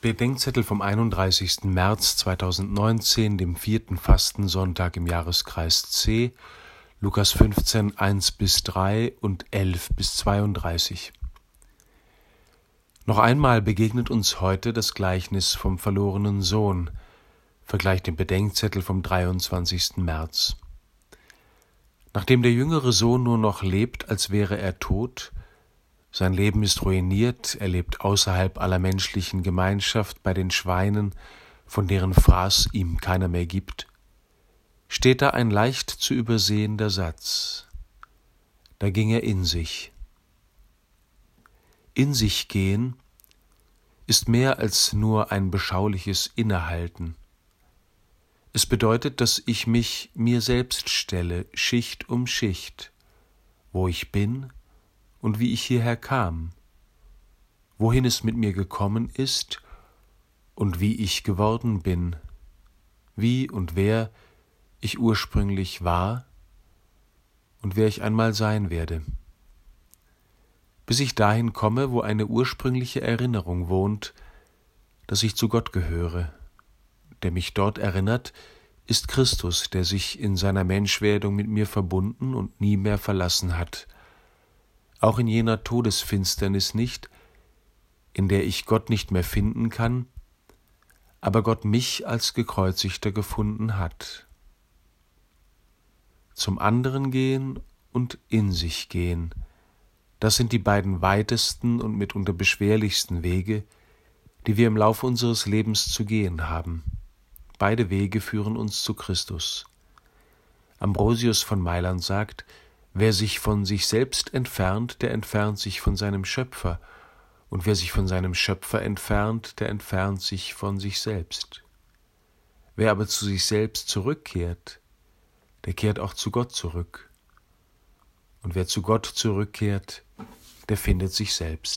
Bedenkzettel vom 31. März 2019, dem vierten Fastensonntag im Jahreskreis C, Lukas 15, 1 bis 3 und 11 bis 32. Noch einmal begegnet uns heute das Gleichnis vom verlorenen Sohn. Vergleicht den Bedenkzettel vom 23. März. Nachdem der jüngere Sohn nur noch lebt, als wäre er tot, sein Leben ist ruiniert, er lebt außerhalb aller menschlichen Gemeinschaft bei den Schweinen, von deren Fraß ihm keiner mehr gibt, steht da ein leicht zu übersehender Satz. Da ging er in sich. In sich gehen ist mehr als nur ein beschauliches Innehalten. Es bedeutet, dass ich mich mir selbst stelle, Schicht um Schicht, wo ich bin und wie ich hierher kam, wohin es mit mir gekommen ist und wie ich geworden bin, wie und wer ich ursprünglich war und wer ich einmal sein werde, bis ich dahin komme, wo eine ursprüngliche Erinnerung wohnt, dass ich zu Gott gehöre, der mich dort erinnert, ist Christus, der sich in seiner Menschwerdung mit mir verbunden und nie mehr verlassen hat, auch in jener Todesfinsternis nicht, in der ich Gott nicht mehr finden kann, aber Gott mich als gekreuzigter gefunden hat. Zum anderen gehen und in sich gehen, das sind die beiden weitesten und mitunter beschwerlichsten Wege, die wir im Laufe unseres Lebens zu gehen haben. Beide Wege führen uns zu Christus. Ambrosius von Mailand sagt, Wer sich von sich selbst entfernt, der entfernt sich von seinem Schöpfer, und wer sich von seinem Schöpfer entfernt, der entfernt sich von sich selbst. Wer aber zu sich selbst zurückkehrt, der kehrt auch zu Gott zurück. Und wer zu Gott zurückkehrt, der findet sich selbst.